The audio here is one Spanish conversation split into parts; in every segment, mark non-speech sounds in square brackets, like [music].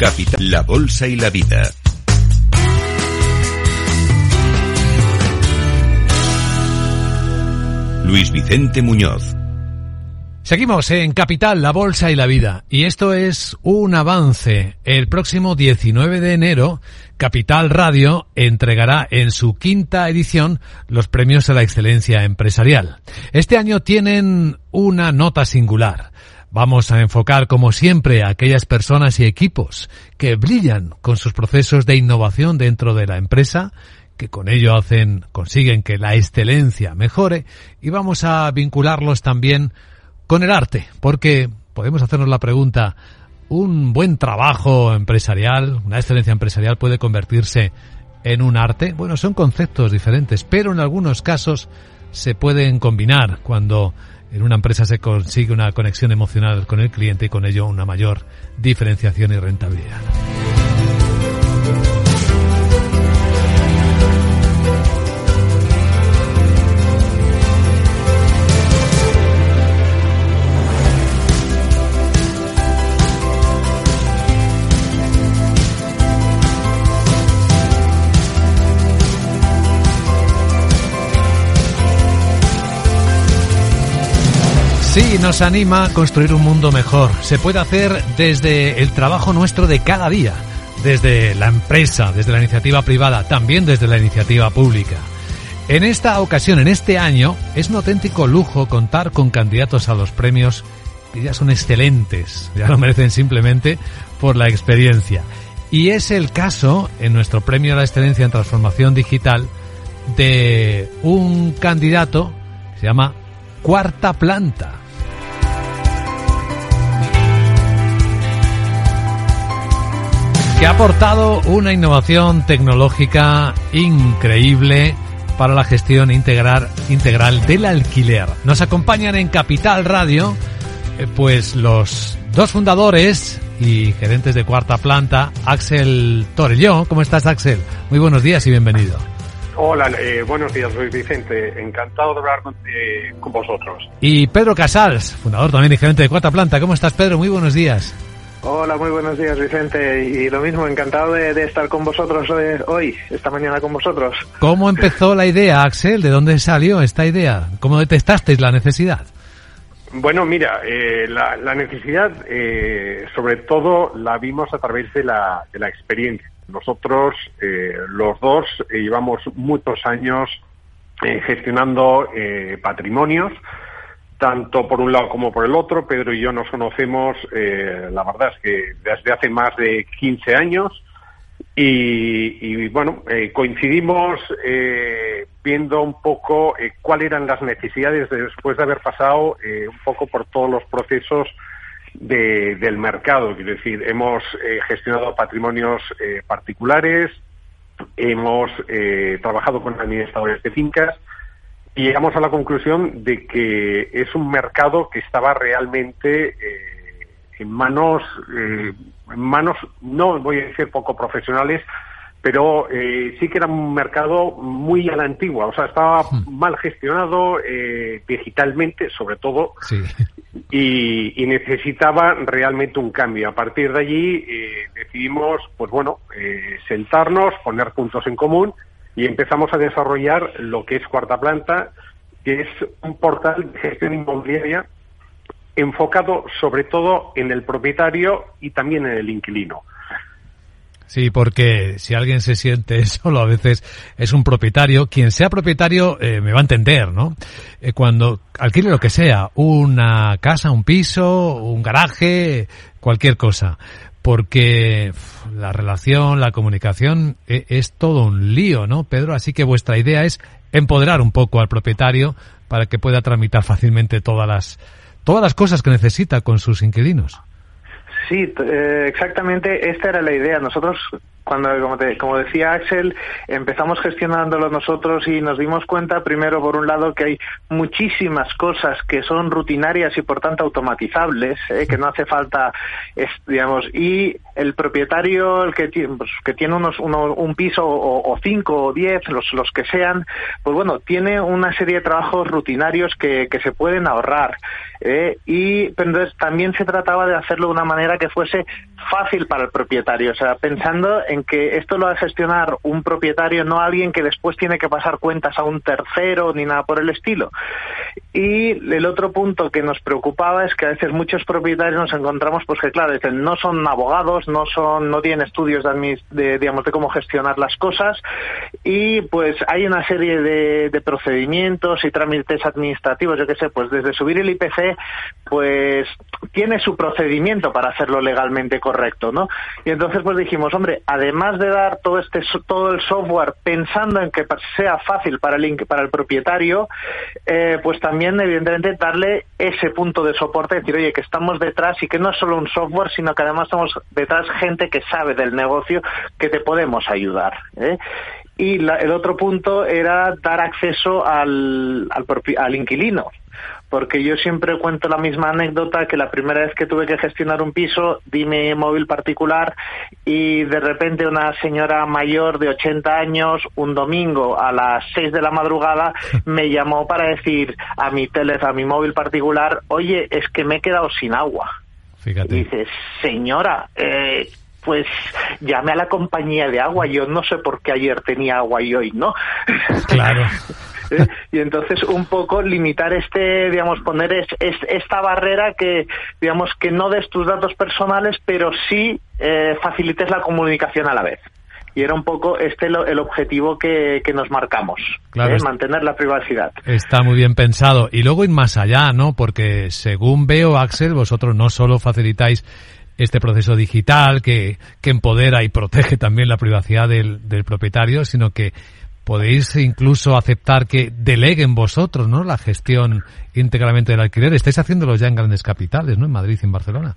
Capital, la Bolsa y la Vida. Luis Vicente Muñoz. Seguimos en Capital, la Bolsa y la Vida. Y esto es un avance. El próximo 19 de enero, Capital Radio entregará en su quinta edición los premios a la excelencia empresarial. Este año tienen una nota singular. Vamos a enfocar, como siempre, a aquellas personas y equipos que brillan con sus procesos de innovación dentro de la empresa, que con ello hacen, consiguen que la excelencia mejore, y vamos a vincularlos también con el arte, porque podemos hacernos la pregunta, ¿un buen trabajo empresarial, una excelencia empresarial puede convertirse en un arte? Bueno, son conceptos diferentes, pero en algunos casos se pueden combinar cuando en una empresa se consigue una conexión emocional con el cliente y con ello una mayor diferenciación y rentabilidad. Sí, nos anima a construir un mundo mejor. Se puede hacer desde el trabajo nuestro de cada día, desde la empresa, desde la iniciativa privada, también desde la iniciativa pública. En esta ocasión, en este año, es un auténtico lujo contar con candidatos a los premios que ya son excelentes, ya lo merecen simplemente por la experiencia. Y es el caso, en nuestro premio a la excelencia en transformación digital, de un candidato que se llama Cuarta Planta. Que ha aportado una innovación tecnológica increíble para la gestión integral, integral del alquiler. Nos acompañan en Capital Radio, eh, pues los dos fundadores y gerentes de cuarta planta, Axel Torelló. ¿Cómo estás, Axel? Muy buenos días y bienvenido. Hola, eh, buenos días, soy Vicente. Encantado de hablar con, eh, con, vosotros. Y Pedro Casals, fundador también y gerente de cuarta planta. ¿Cómo estás, Pedro? Muy buenos días. Hola, muy buenos días, Vicente. Y lo mismo, encantado de, de estar con vosotros hoy, esta mañana con vosotros. ¿Cómo empezó la idea, Axel? ¿De dónde salió esta idea? ¿Cómo detectasteis la necesidad? Bueno, mira, eh, la, la, necesidad, eh, sobre todo, la vimos a través de la, de la experiencia. Nosotros, eh, los dos, llevamos muchos años gestionando patrimonios tanto por un lado como por el otro. Pedro y yo nos conocemos, eh, la verdad es que desde hace más de 15 años y, y bueno, eh, coincidimos eh, viendo un poco eh, cuáles eran las necesidades después de haber pasado eh, un poco por todos los procesos de, del mercado. Es decir, hemos eh, gestionado patrimonios particulares, hemos trabajado con administradores de fincas, y llegamos a la conclusión de que es un mercado que estaba realmente eh, en manos, eh, en manos, no voy a decir poco profesionales, pero eh, sí que era un mercado muy a la antigua, o sea, estaba hmm. mal gestionado eh, digitalmente, sobre todo, sí. y, y, necesitaba realmente un cambio. A partir de allí eh, decidimos, pues bueno, sentarnos, poner puntos en común y empezamos a desarrollar lo que es Cuarta Planta, que es un portal de gestión inmobiliaria enfocado sobre todo en el propietario y también en el inquilino. Sí, porque si alguien se siente [laughs] solo a veces es un propietario. Quien sea propietario eh, me va a entender, ¿no? Eh, cuando alquile lo que sea, una casa, un piso, un garaje, cualquier cosa porque la relación, la comunicación e, es, todo un lío, ¿no, Pedro? Así que vuestra idea es empoderar un poco al propietario para que pueda tramitar fácilmente todas las todas las cosas que necesita con sus inquilinos. Sí, eh, exactamente, esta era la idea. Nosotros cuando, como, decía Axel, empezamos gestionándolo nosotros y nos dimos cuenta, primero, por un lado, que hay muchísimas cosas que son rutinarias y, por tanto, automatizables, ¿eh? que no hace falta, digamos, y el propietario, el que, tiene, pues, que tiene unos, un piso o, cinco o diez, los, los que sean, pues bueno, tiene una serie de trabajos rutinarios que, que se pueden ahorrar. ¿eh? y entonces también se trataba de hacerlo de una manera que fuese fácil para el propietario, o sea, pensando en que esto lo va a gestionar un propietario, no alguien que después tiene que pasar cuentas a un tercero ni nada por el estilo. Y el otro punto que nos preocupaba es que a veces muchos propietarios nos encontramos, pues que claro, dicen, no son abogados, no son, no tienen estudios de, de digamos, de cómo gestionar las cosas y pues hay una serie de, de procedimientos y trámites administrativos, yo qué sé, pues desde subir el IPC, pues tiene su procedimiento para hacerlo legalmente correcto, ¿no? Y entonces pues dijimos, hombre, además de dar todo este todo el software pensando en que sea fácil para el para el propietario, eh, pues también evidentemente darle ese punto de soporte, decir, oye, que estamos detrás y que no es solo un software, sino que además estamos detrás gente que sabe del negocio, que te podemos ayudar. ¿eh? Y el otro punto era dar acceso al, al, al inquilino porque yo siempre cuento la misma anécdota que la primera vez que tuve que gestionar un piso di mi móvil particular y de repente una señora mayor de 80 años un domingo a las 6 de la madrugada [laughs] me llamó para decir a mi teléfono, a mi móvil particular, oye, es que me he quedado sin agua. Fíjate. Y dice, señora, eh, pues llame a la compañía de agua. Yo no sé por qué ayer tenía agua y hoy no. Claro. [laughs] ¿eh? y entonces un poco limitar este, digamos, poner es, esta barrera que, digamos, que no des tus datos personales, pero sí eh, facilites la comunicación a la vez. Y era un poco este el objetivo que, nos marcamos, ¿eh? mantener la privacidad. Está muy bien pensado. Y luego ir más allá, ¿no? Porque según veo, Axel, vosotros no solo facilitáis este proceso digital que, que empodera y protege también la privacidad del, del propietario, sino que podéis incluso aceptar que deleguen vosotros, ¿no? La gestión íntegramente del alquiler. Estáis haciéndolo ya en grandes capitales, ¿no? En Madrid y en Barcelona.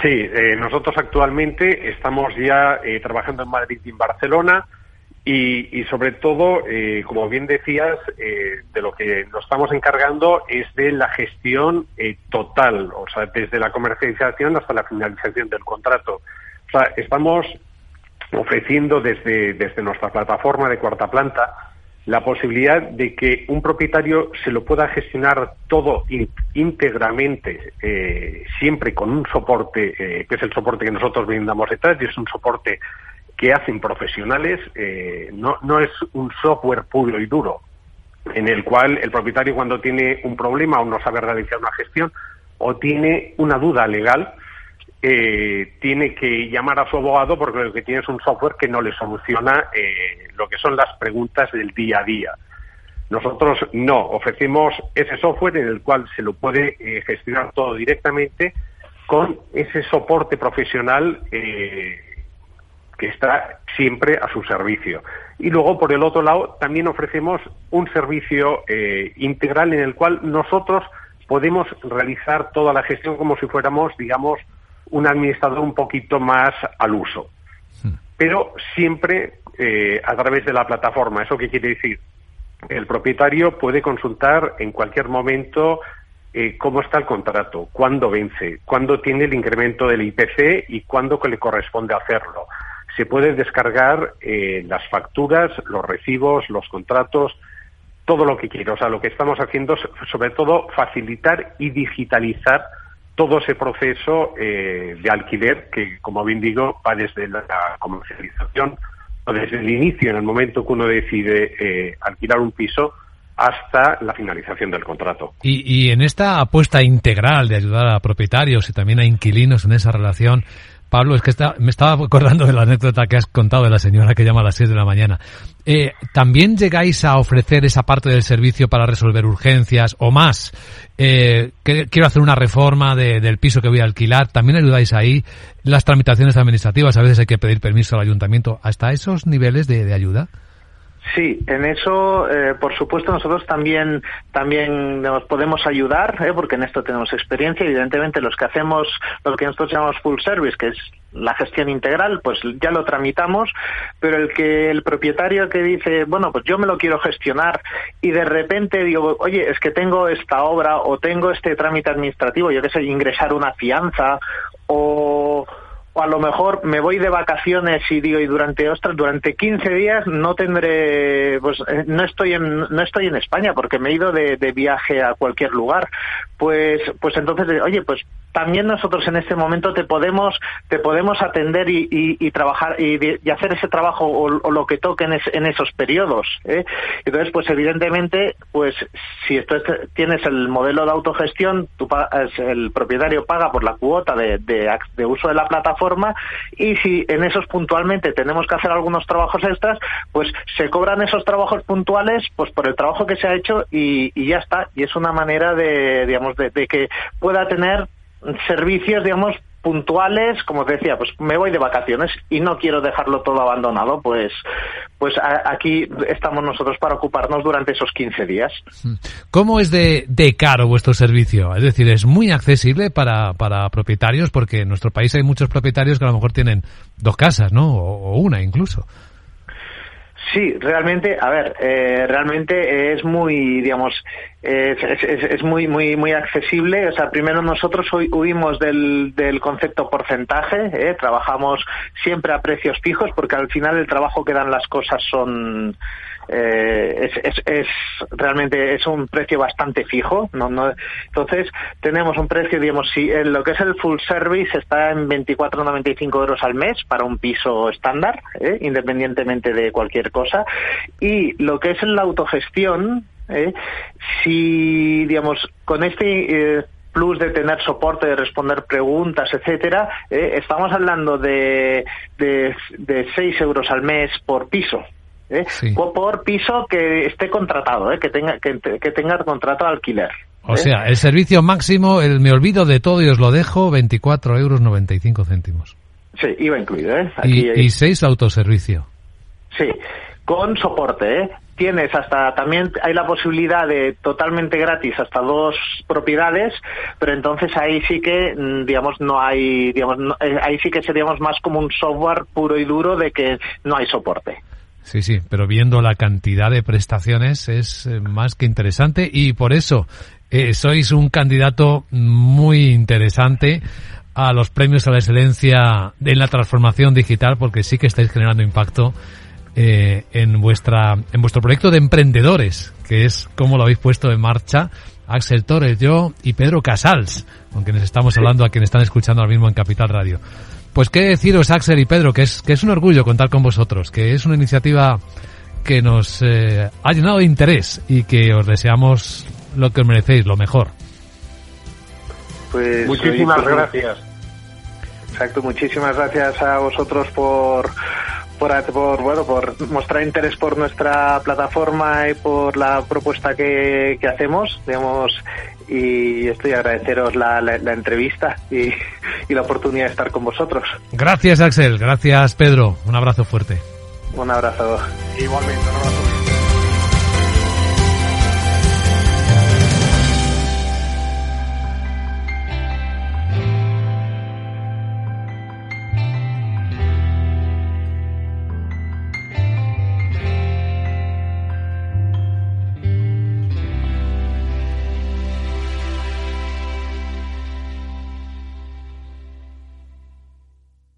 Sí, eh, nosotros actualmente estamos ya eh, trabajando en Madrid y en Barcelona y, sobre todo, eh, como bien decías, de lo que nos estamos encargando es de la gestión total, o sea, desde la comercialización hasta la finalización del contrato. O sea, estamos ofreciendo desde, desde nuestra plataforma de cuarta planta la posibilidad de que un propietario se lo pueda gestionar todo íntegramente, eh, siempre con un soporte, eh, que es el soporte que nosotros brindamos detrás, y es un soporte que hacen profesionales, eh, no, no es un software puro y duro, en el cual el propietario cuando tiene un problema o no sabe realizar una gestión o tiene una duda legal, eh, tiene que llamar a su abogado porque lo que tiene es un software que no le soluciona eh, lo que son las preguntas del día a día. Nosotros no, ofrecemos ese software en el cual se lo puede eh, gestionar todo directamente con ese soporte profesional que está siempre a su servicio. Y luego, por el otro lado, también ofrecemos un servicio integral en el cual nosotros podemos realizar toda la gestión como si fuéramos, digamos, un administrador un poquito más al uso. Hmm. Pero siempre eh, a través de la plataforma. ¿Eso qué quiere decir? El propietario puede consultar en cualquier momento eh, cómo está el contrato, cuándo vence, cuándo tiene el incremento del IPC y cuándo le corresponde hacerlo. Se puede descargar eh, las facturas, los recibos, los contratos, todo lo que quiera. O sea, lo que estamos haciendo es, sobre todo, facilitar y digitalizar todo ese proceso eh, de alquiler que, como bien digo, va desde la comercialización o desde el inicio, en el momento que uno decide eh, alquilar un piso, hasta la finalización del contrato. Y en esta apuesta integral de ayudar a propietarios y también a inquilinos en esa relación, Pablo, es que me estaba acordando de la anécdota que has contado de la señora que llama a las 6 de la mañana. Eh, ¿También llegáis a ofrecer esa parte del servicio para resolver urgencias o más? Eh, quiero hacer una reforma del piso que voy a alquilar. ¿También ayudáis ahí? Las tramitaciones administrativas, a veces hay que pedir permiso al ayuntamiento. ¿Hasta esos niveles de, ayuda? Sí, en eso, eh, por supuesto, nosotros también también nos podemos ayudar, ¿eh? porque en esto tenemos experiencia. Evidentemente, los que hacemos lo que nosotros llamamos full service, que es la gestión integral, pues ya lo tramitamos, pero el que el propietario que dice, bueno, pues yo me lo quiero gestionar y de repente digo, oye, es que tengo esta obra o tengo este trámite administrativo, yo qué sé, ingresar una fianza o o a lo mejor me voy de vacaciones y digo y durante ostras, durante 15 días no tendré pues eh, no estoy en no estoy en España porque me he ido de, de viaje a cualquier lugar pues pues entonces oye pues también nosotros en este momento te podemos te podemos atender y, y, trabajar y, hacer ese trabajo o, lo que toque en, esos periodos ¿eh? entonces pues evidentemente pues si esto tienes el modelo de autogestión tú el propietario paga por la cuota de, de uso de la plataforma y si en esos puntualmente tenemos que hacer algunos trabajos extras pues se cobran esos trabajos puntuales pues por el trabajo que se ha hecho y, y ya está. Y es una manera de digamos de, de que pueda tener servicios, digamos, puntuales, como te decía, pues me voy de vacaciones y no quiero dejarlo todo abandonado, pues pues aquí estamos nosotros para ocuparnos durante esos 15 días. ¿Cómo es de, de caro vuestro servicio? Es decir, es muy accesible para, para propietarios porque en nuestro país hay muchos propietarios que a lo mejor tienen dos casas, ¿no? o una incluso. Sí, realmente, a ver, eh, realmente es muy, digamos, es, muy, muy, muy accesible. O sea, primero nosotros huimos del, del concepto porcentaje, ¿eh? trabajamos siempre a precios fijos porque al final el trabajo que dan las cosas son, eh, es, realmente es un precio bastante fijo. ¿no? No, entonces, tenemos un precio, digamos, si en lo que es el full service está en 24,95 euros al mes para un piso estándar, ¿eh? independientemente de cualquier cosa. Y lo que es la autogestión, ¿eh? si, digamos, con este eh, plus de tener soporte, de responder preguntas, etcétera, eh, estamos hablando de, de, de 6 euros al mes por piso. ¿eh? por piso que esté contratado, ¿eh? que tenga que, tenga contrato de alquiler. O sea, el servicio máximo, el me olvido de todo y os lo dejo, 24 euros 95 céntimos. Sí, iba incluido, ¿eh? Aquí, y, y seis autoservicio. Sí, con soporte, ¿eh? Tienes hasta, también hay la posibilidad de totalmente gratis hasta dos propiedades, pero entonces ahí sí que, mm, digamos, no hay, digamos, ahí sí que seríamos más como un software puro y duro de que no hay soporte. Sí, sí, pero viendo la cantidad de prestaciones es eh, más que interesante y por eso eh, sois un candidato muy interesante a los premios a la excelencia en la transformación digital porque sí que estáis generando impacto eh, en vuestra en vuestro proyecto de emprendedores que es como lo habéis puesto en marcha Axel Torres, yo y Pedro Casals, con quienes estamos hablando a quienes están escuchando ahora mismo en Capital Radio. Pues qué deciros, Axel y Pedro, que es, que es un orgullo contar con vosotros, que es una iniciativa que nos eh, ha llenado de interés y que os deseamos lo que os merecéis, lo mejor. Pues muchísimas gracias. Exacto, muchísimas gracias a vosotros por por, por, bueno, por mostrar interés por nuestra plataforma y por la propuesta que, que hacemos. Digamos, y estoy a agradeceros la, la, la entrevista y, y, la oportunidad de estar con vosotros. Gracias, Axel. Gracias, Pedro. Un abrazo fuerte. Un abrazo. Igualmente, un abrazo.